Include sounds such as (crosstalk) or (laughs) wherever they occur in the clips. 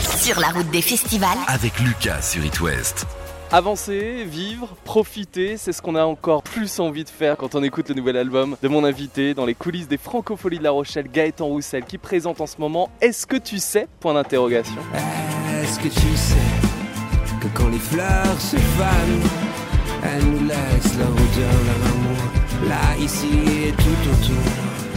Sur la route des festivals. Avec Lucas sur It West. Avancer, vivre, profiter, c'est ce qu'on a encore plus envie de faire quand on écoute le nouvel album de mon invité dans les coulisses des Francopholies de La Rochelle, Gaëtan Roussel, qui présente en ce moment Est-ce que tu sais? Point d'interrogation. Est-ce que tu sais que quand les fleurs se fanent, elles nous laissent leur odeur, leur amour, là, ici et tout autour?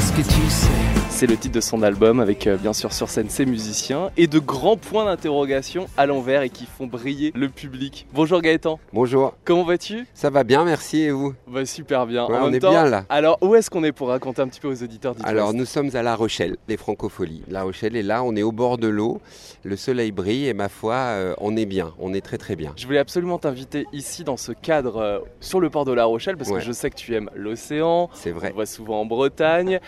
Est-ce que tu sais C'est le titre de son album avec euh, bien sûr sur scène ses musiciens et de grands points d'interrogation à l'envers et qui font briller le public. Bonjour Gaëtan, Bonjour, comment vas-tu? Ça va bien, merci et vous? Bah super bien. Ouais, en on même est temps, bien, là. Alors où est-ce qu'on est pour raconter un petit peu aux auditeurs d'It Alors nous sommes à La Rochelle, les Francopholies. La Rochelle est là, on est au bord de l'eau, le soleil brille et ma foi, euh, on est bien, on est très très bien. Je voulais absolument t'inviter ici dans ce cadre euh, sur le port de La Rochelle parce Ouais. que je sais que tu aimes l'océan. C'est On vrai, te voit souvent en Bretagne.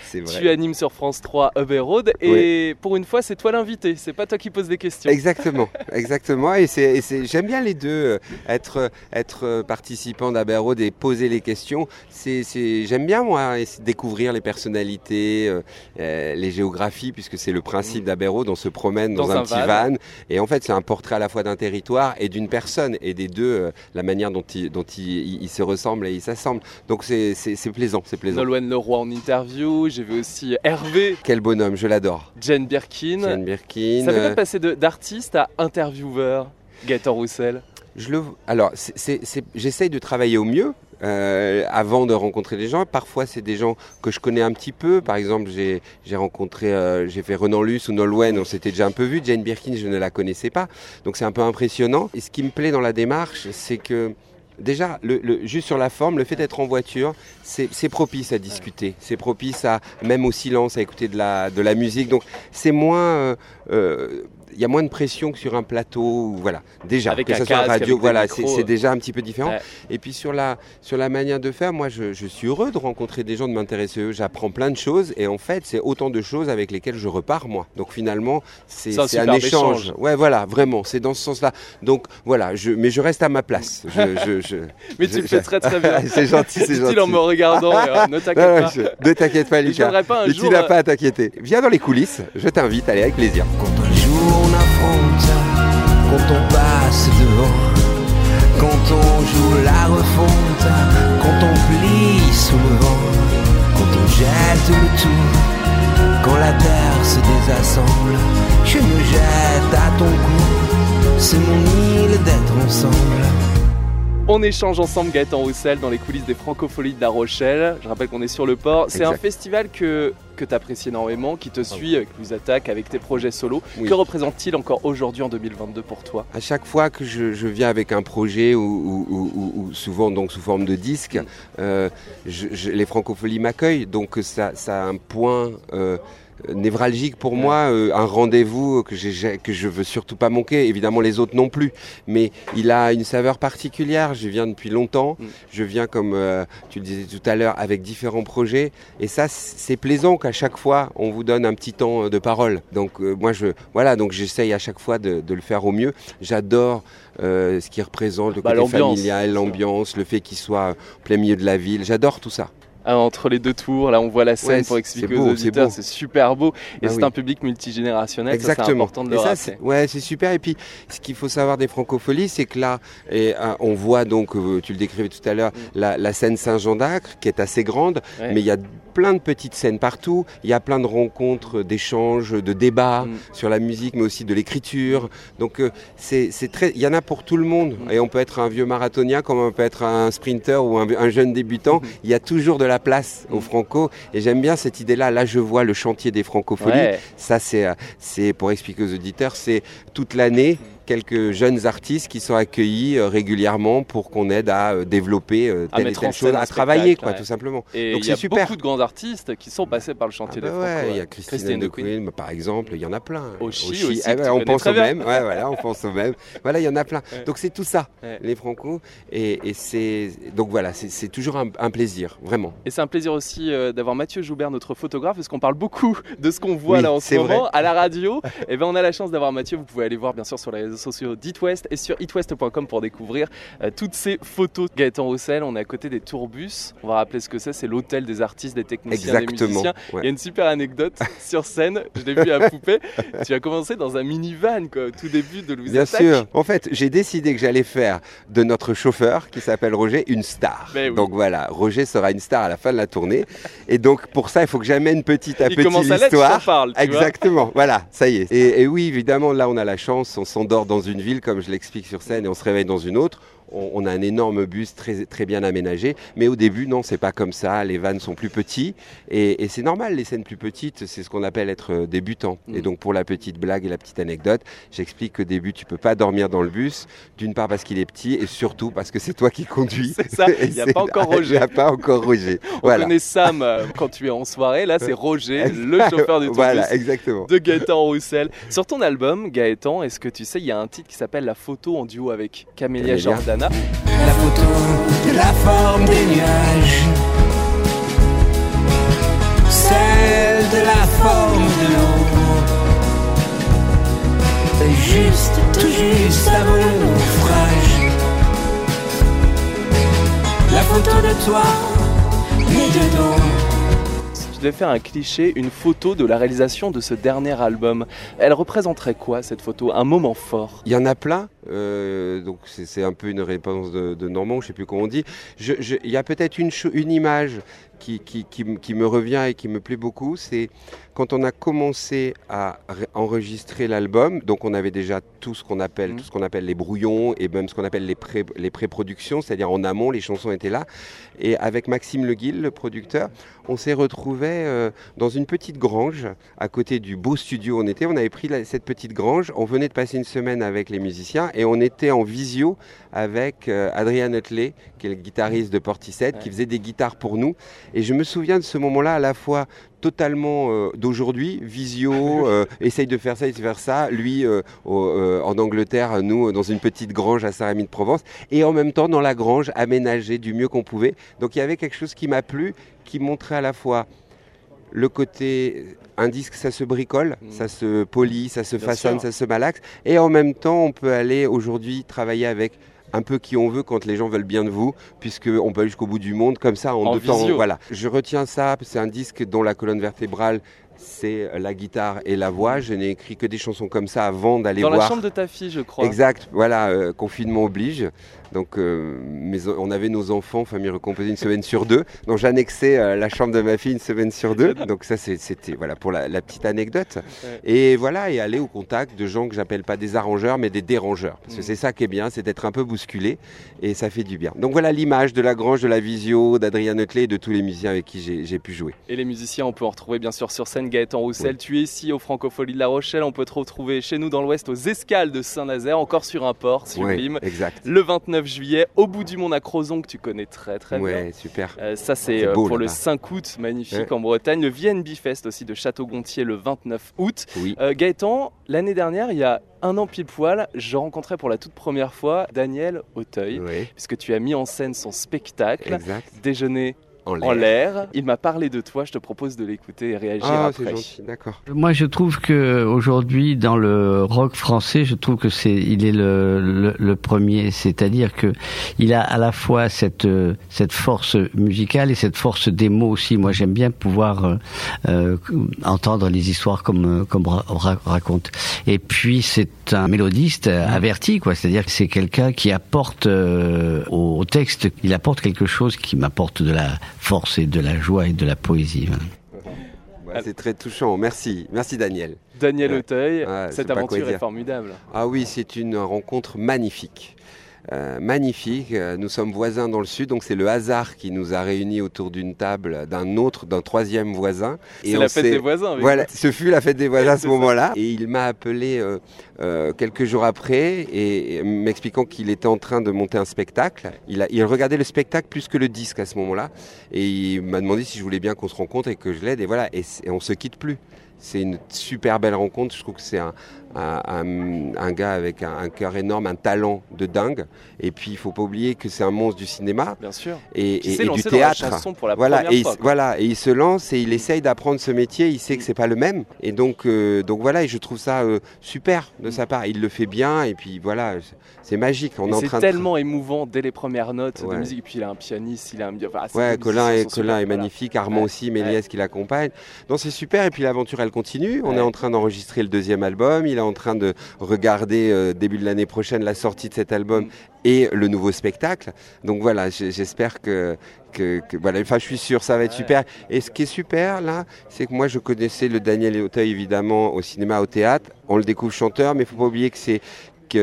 Tu animes sur France 3 Hub et Road et pour une fois c'est toi l'invité, c'est pas toi qui poses des questions. Exactement, (laughs) exactement. Et c'est, j'aime bien les deux, euh, être, être euh, participant d'Aberrode et poser les questions. C'est, j'aime bien moi découvrir les personnalités, euh, les géographies, puisque c'est le principe d'Aberrode. On se promène dans, Dans un, un petit van. van. et en fait c'est un portrait à la fois d'un territoire et d'une personne et des deux, euh, la manière dont ils, dont se ressemblent et ils s'assemblent. Donc c'est plaisant, c'est plaisant. Nolwenn Leroy en interview, j'ai vu aussi Hervé, Quel bonhomme, je l'adore. Jane Birkin. Jane Birkin. Ça fait euh, passer de- d'artiste à intervieweur Gaëtan Roussel? Je le, alors, j'essaye de travailler au mieux. euh, avant de rencontrer les gens, parfois c'est des gens que je connais un petit peu. Par exemple, j'ai j'ai rencontré, euh, j'ai fait Renan Luce ou Nolwenn, on s'était déjà un peu vu. Jane Birkin, je ne la connaissais pas, donc c'est un peu impressionnant. Et ce qui me plaît dans la démarche, c'est que Déjà, le, le- juste sur la forme, le fait d'être en voiture, c'est propice à discuter, c'est propice à même au silence, à écouter de la, de la musique. Donc c'est moins, euh, euh, il y a moins de pression que sur un plateau. Voilà, déjà Avec que ce soit casque, radio, voilà, c'est déjà un petit peu différent. Ouais. Et puis sur la sur la manière de faire, moi je, je suis heureux de rencontrer des gens, de m'intéresser à eux. J'apprends plein de choses et en fait c'est autant de choses avec lesquelles je repars moi. Donc finalement c'est un échange. échange. Ouais voilà, vraiment, c'est dans ce sens-là. Donc voilà, je, mais je reste à ma place. Je, je, je- (laughs) Mais je- tu le fais je- très très bien. (laughs) c'est gentil, c'est (laughs) gentil. En me regardant, euh, ne t'inquiète pas. je- ne t'inquiète pas, Je Lucas. pas un jour. tu n'as euh, pas à t'inquiéter. Viens dans les coulisses, je t'invite, allez, avec plaisir. On affronte, quand on passe devant, quand on joue la refonte, quand on plie sous le vent, quand on jette le tout, quand la terre se désassemble, je me jette à ton cou, c'est mon île d'être ensemble. On échange ensemble Gaëtan Roussel dans les coulisses des Francopholies de La Rochelle. Je rappelle qu'on est sur le port. C'est un festival que, que tu apprécies énormément, qui te suit avec Louise Attaque, avec tes projets solo. Oui. Que représente-t-il encore aujourd'hui en 2022 pour toi? À chaque fois que je, je viens avec un projet, ou, ou- ou- ou- ou souvent donc sous forme de disque, Mm. euh, je- je- les francopholies m'accueillent, donc ça, ça a un point euh, névralgique pour moi, euh, un rendez-vous que, j'ai- que je veux surtout pas manquer. Évidemment, les autres non plus, mais il a une saveur particulière. Je viens depuis longtemps. Mm. Je viens, comme euh, tu le disais tout à l'heure, avec différents projets, et ça, c'est plaisant qu'à chaque fois on vous donne un petit temps de parole. Donc euh, moi, je voilà, donc j'essaye à chaque fois de, de le faire au mieux. J'adore euh, ce qui représente le Bah, côté l'ambiance, familial, l'ambiance, le fait qu'il soit en plein milieu de la ville. J'adore tout ça. Ah, Entre les deux tours, là on voit la scène Ouais, pour expliquer aux beau, c'est auditeurs, c'est super beau. Et Bah c'est oui. un public multigénérationnel, ça, c'est Exactement. important de le et ça, rappeler. c'est- ouais, c'est super. Et puis, ce qu'il faut savoir des francopholies, c'est que là, et, euh, on voit donc, euh, tu le décrivais tout à l'heure, Mm. la, la scène Saint-Jean d'Acre, qui est assez grande, Ouais. mais il y a plein de petites scènes partout. Il y a plein de rencontres, d'échanges, de débats Mm. sur la musique, mais aussi de l'écriture. Donc, euh, c'est c'est très, il y en a pour tout le monde. Mm. Et on peut être un vieux marathonien, comme on peut être un sprinter ou un, un jeune débutant. Il y a toujours de la place aux franco. Et j'aime bien cette idée-là. Là, je vois le chantier des francopholies. Ouais. Ça, c'est, euh, c'est pour expliquer aux auditeurs, c'est toute l'année quelques jeunes artistes qui sont accueillis euh, régulièrement pour qu'on aide à euh, développer euh, À telle et mettre telle chose, à travailler, spectacle, quoi, ouais. tout simplement. Et Donc il y a c'est super. beaucoup de grands artistes qui sont passés par le Ah chantier bah des ouais, Franco. il y a ouais. Christine de Queen. Queen, par exemple, il y en a plein. Oshi Oshi, aussi, eh on pense au même. Ouais, voilà, on pense au même. (laughs) Voilà, il y en a plein. Donc c'est tout ça, les Franco. Et, et c'est donc voilà, c'est, c'est toujours un, un plaisir, vraiment. Et c'est un plaisir aussi euh, d'avoir Mathieu Joubert, notre photographe, parce qu'on parle beaucoup de ce qu'on voit Oui, là en ce c'est moment vrai. à la radio. (laughs) Et ben on a la chance d'avoir Mathieu. Vous pouvez aller voir bien sûr sur les réseaux sociaux d'It West et sur itwest.com pour découvrir euh, toutes ces photos. Gaëtan Roussel, on est à côté des tourbus. On va rappeler ce que c'est, c'est l'hôtel des artistes, des techniciens, des Exactement. musiciens. ouais. Il y a une super anecdote (laughs) sur scène, je l'ai vu à Poupée. tu as commencé dans un minivan quoi, au tout début de Louis Bien sûr. En fait, j'ai décidé que j'allais faire de notre chauffeur, qui s'appelle Roger, une star. Ben oui. Donc voilà, Roger sera une star à la fin de la tournée. Et donc pour ça, il faut que j'amène petit à Il petit l'histoire. Exactement, voilà, ça y est. Et, et oui, évidemment, là, on a la chance, on s'endort dans une ville, comme je l'explique sur scène, et on se réveille dans une autre. On, on a un énorme bus très, très bien aménagé, mais au début, non, c'est pas comme ça. Les vannes sont plus petits, et, et c'est normal, les scènes plus petites, c'est ce qu'on appelle être euh, débutant. Mm. Et donc, pour la petite blague et la petite anecdote, j'explique qu'au début, tu peux pas dormir dans le bus, d'une part parce qu'il est petit, et surtout parce que c'est toi qui conduis. (laughs) C'est ça, (laughs) il n'y (laughs) a pas encore Roger. Il n'y a pas encore Roger. On connaît Sam euh, quand tu es en soirée, là c'est Roger, le chauffeur du tourbus. Voilà, exactement. de Gaëtan Roussel. Sur ton album, Gaëtan, est-ce que tu sais, il y a un titre qui s'appelle La photo en duo avec Camélia Camélia. La photo de la forme des nuages. Celle de la forme de l'eau. Juste, tout juste avant le naufrage. La photo de toi, mais dedans Faire un cliché, une photo de la réalisation de ce dernier album. Elle représenterait quoi cette photo Un moment fort? Il y en a plein, euh, donc c'est un peu une réponse de, Normand, je sais plus comment on dit. Il y a peut-être une, image qui, qui me revient et qui me plaît beaucoup, c'est quand on a commencé à enregistrer l'album, donc on avait déjà tout ce qu'on appelle, Mhm. tout ce qu'on appelle les brouillons et même ce qu'on appelle les pré- les pré-productions, c'est-à-dire en amont, les chansons étaient là. Et avec Maxime Leguil, le producteur, on s'est retrouvé euh, dans une petite grange à côté du beau studio où on était. On avait pris la- cette petite grange, on venait de passer une semaine avec les musiciens et on était en visio avec euh, Adrien Hutley, qui est le guitariste de Portishead, qui Ouais. faisait des guitares pour nous. Et je me souviens de ce moment-là à la fois totalement euh, d'aujourd'hui, visio, (laughs) euh, essaye de faire ça, essaye de faire ça, lui euh, au- en Angleterre, nous dans une petite grange à Saint-Rémy de Provence, et en même temps dans la grange aménagée du mieux qu'on pouvait. Donc il y avait quelque chose qui m'a plu, qui montrait à la fois le côté un disque ça se bricole, Mm. ça se polit, ça se Bien façonne, sûr. ça se malaxe et en même temps on peut aller aujourd'hui travailler avec un peu qui on veut quand les gens veulent bien de vous, puisque on peut aller jusqu'au bout du monde comme ça en, En deux temps. Voilà. Je retiens ça, c'est un disque dont la colonne vertébrale c'est la guitare et la voix. Je n'ai écrit que des chansons comme ça avant d'aller Dans voir. la chambre de ta fille, je crois. Exact, voilà, euh, confinement oblige. Donc, euh, mes- on avait nos enfants, famille recomposée, une semaine sur deux. Donc, j'annexais euh, la chambre de ma fille une semaine sur deux. Donc, ça, c'était voilà pour la, la petite anecdote. Ouais. Et voilà, et aller au contact de gens que j'appelle pas des arrangeurs, mais des dérangeurs. Parce que Mm. c'est ça qui est bien, c'est d'être un peu bousculé, et ça fait du bien. Donc, voilà l'image de la grange, de la visio, d'Adrien Hutley et de tous les musiciens avec qui j'ai j'ai pu jouer. Et les musiciens, on peut en retrouver bien sûr sur scène Gaëtan Roussel. Oui. Tu es ici au Francophonie de La Rochelle. On peut te retrouver chez nous dans l'Ouest aux escales de Saint-Nazaire, encore sur un port sublime. Ouais, exact. Le 29 juillet, au bout du monde à Crozon, que tu connais très très bien. Ouais, super. Euh, ça, c'est euh, pour le là-bas. 5 août, magnifique Ouais. en Bretagne. Le VNB Fest aussi de Château-Gontier le 29 août. Oui. Euh, Gaëtan, l'année dernière, il y a un an pile poil, je rencontrais pour la toute première fois Daniel Auteuil, puisque tu as mis en scène son spectacle. exact. Déjeuner En en l'air. Il m'a parlé de toi, je te propose de l'écouter et réagir Ah, après. gentil, d'accord. Moi, je trouve que aujourd'hui, dans le rock français, je trouve que c'est, il est le, le, le premier. C'est-à-dire que il a à la fois cette euh, cette force musicale et cette force des mots aussi. Moi, j'aime bien pouvoir euh, euh, entendre les histoires comme euh, comme ra- ra- raconte. Et puis, c'est un mélodiste euh, averti, quoi. C'est-à-dire que c'est quelqu'un qui apporte euh, au, au texte, il apporte quelque chose qui m'apporte de la force et de la joie et de la poésie. C'est très touchant. Merci, merci Daniel. Daniel Ouais. Auteuil, Ouais, cette aventure est formidable. Ah oui, c'est une rencontre magnifique. Euh, magnifique. Euh, Nous sommes voisins dans le sud, donc c'est le hasard qui nous a réunis autour d'une table d'un autre, d'un troisième voisin. C'est la fête des voisins. Voilà, ce fut la fête des (laughs) voisins à ce moment-là. Et il m'a appelé euh, euh, quelques jours après et, m'expliquant qu'il était en train de monter un spectacle. Il, a, il regardait le spectacle plus que le disque à ce moment-là. Et il m'a demandé si je voulais bien qu'on se rencontre et que je l'aide. Et voilà, et, et on se quitte plus. C'est une super belle rencontre. Je trouve que c'est un, un, un- un gars avec un, cœur énorme, un talent de dingue. Et puis il faut pas oublier que c'est un monstre du cinéma Bien sûr. et, Qui et- du théâtre. chanson pour la Voilà, et il, fois. voilà, et il se lance et il essaye d'apprendre ce métier. Il sait que c'est pas le même, et donc, euh, donc voilà, et je trouve ça euh, super de sa part. Il le fait bien, et puis voilà, c'est- magique. On C'est de tellement émouvant dès les premières notes de musique. Et puis il a un pianiste, il a un. Enfin, Ouais, Colin, est, Colin est voilà. magnifique, Armand Ouais. aussi, Méliès qui l'accompagne. Donc c'est super, et puis l'aventure elle continue. On est en train d'enregistrer le deuxième album, il est en train de regarder euh, début de l'année prochaine la sortie de cet album Mm. et le nouveau spectacle. Donc voilà, j'espère que, que, que- voilà, enfin je suis sûr, ça va être super. Et ce qui est super là, c'est que moi je connaissais le Daniel Auteuil évidemment au cinéma, au théâtre. On le découvre chanteur, mais il faut pas oublier que c'est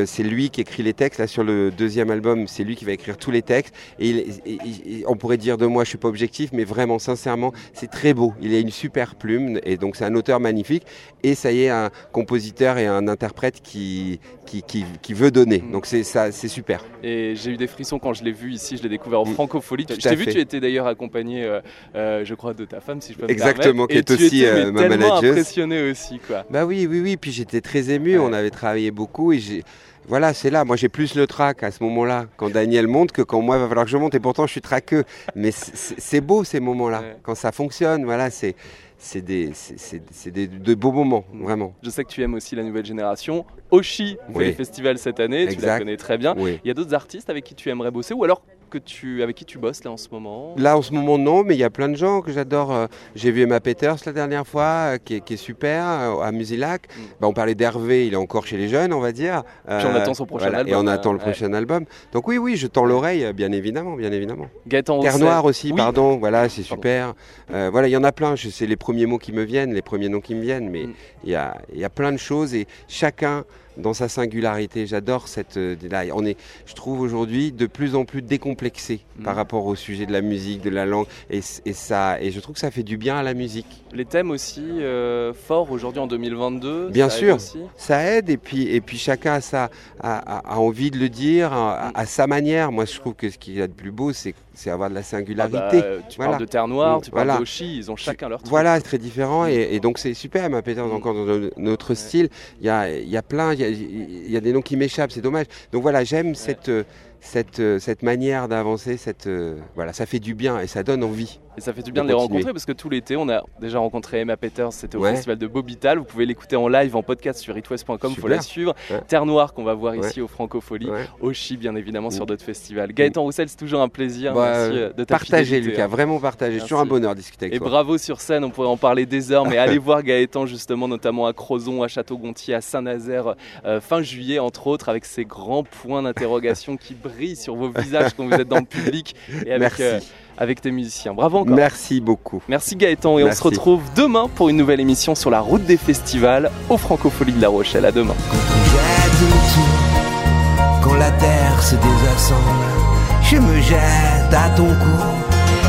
c'est lui qui écrit les textes. Là, sur le deuxième album, c'est lui qui va écrire tous les textes. Et, il- et- et- et on pourrait dire de moi, je suis pas objectif, mais vraiment, sincèrement, c'est très beau. Il a une super plume, et donc c'est un auteur magnifique. Et ça y est, un compositeur et un interprète qui, qui, qui, qui veut donner. Mm. Donc c'est ça, c'est super. Et j'ai eu des frissons quand je l'ai vu ici, je l'ai découvert au Mm. Francophonie. Je t'ai vu, tu étais d'ailleurs accompagné, euh, euh, je crois, de ta femme, si je peux me Exactement, qui est aussi, étais, euh, ma manageuse. impressionné aussi, quoi. Bah oui, oui, oui. Puis j'étais très ému. Ouais. On avait travaillé beaucoup et j'ai. Voilà, c'est là. Moi, j'ai plus le trac à ce moment-là, quand Daniel monte, que quand moi, il va falloir que je monte. Et pourtant, je suis traqueux. Mais c'est- beau ces moments-là. Ouais. Quand ça fonctionne, voilà, c'est c'est des, c'est- des de beaux moments, Mm. vraiment. Je sais que tu aimes aussi la nouvelle génération. Oshi fait Oui. le festival cette année, tu la connais très bien. Oui. Il y a d'autres artistes avec qui tu aimerais bosser ou alors que tu, avec qui tu bosses là en ce moment? Là, en ce moment, non, mais il y a plein de gens que j'adore. Euh, J'ai vu Emma Peters la dernière fois, euh, qui, est, qui est super, euh, à Musilac. Mm. Bah, on parlait d'Hervé, il est encore chez les jeunes, on va dire. Puis on attend son prochain album, Et on euh, attend le ouais. prochain album. Donc oui, oui, je tends l'oreille, bien évidemment, bien évidemment. Gaëtan Terre. Noire aussi, Oui. pardon, voilà, c'est super. Euh, voilà, il y en a plein, sais les premiers mots qui me viennent, les premiers noms qui me viennent, mais Mm. il y, a, il y a plein de choses et chacun dans sa singularité. J'adore cette. euh, là, on est, je trouve aujourd'hui de plus en plus décomplexé Mm. par rapport au sujet de la musique, de la langue, et, ça, et je trouve que ça fait du bien à la musique. Les thèmes aussi euh, forts aujourd'hui en 2022. Bien ça aide sûr. aussi. Ça aide et puis, et puis chacun a, sa, a, envie de le dire à, à sa manière. Moi, je trouve que ce qu'il y a de plus beau, c'est c'est avoir de la Ah bah, singularité. tu Voilà. parles de Terre Noire, tu parles voilà. d'Oshi, ils ont chacun leur truc. Voilà, c'est très différent et, et donc c'est super. Ma Peters Mm. encore dans notre style. Il y a, il y a plein, il y a, il y a des noms qui m'échappent, c'est dommage. Donc voilà, j'aime cette, euh, cette, euh, cette manière d'avancer. Cette, euh, voilà, ça fait du bien et ça donne envie. Et ça fait du bien de de, les rencontrer parce que tout l'été, on a déjà rencontré Emma Peters, c'était au Ouais. festival de Bobital. Vous pouvez l'écouter en live, en podcast sur itwest.com, faut Super. la suivre. Ouais. Terre Noire qu'on va voir Ouais. ici au Francofolie. Oshi, bien évidemment, sur Mm. d'autres festivals. Gaëtan Roussel, c'est toujours un plaisir. Bah, Merci euh, de ta partagez, Lucas, vraiment partagez. C'est toujours un Merci. bonheur de discuter avec Et toi. bravo sur scène, on pourrait en parler des heures, mais (laughs) allez voir Gaëtan justement, notamment à Crozon, à Château-Gontier, à Saint-Nazaire, euh, fin juillet entre autres, avec ces grands points d'interrogation qui brillent sur vos visages quand vous êtes dans le public et avec, Merci. euh, avec tes musiciens. Bravo encore. Merci beaucoup. Merci Gaëtan et on Merci. se retrouve demain pour une nouvelle émission sur la route des festivals au Francofolie de La Rochelle. À demain. Quand on jette tout, quand la terre se désassemble, je me jette à ton cou,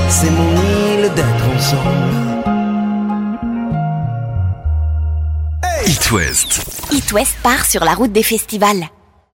c'est mon île d'être ensemble. It West. It West part sur la route des festivals.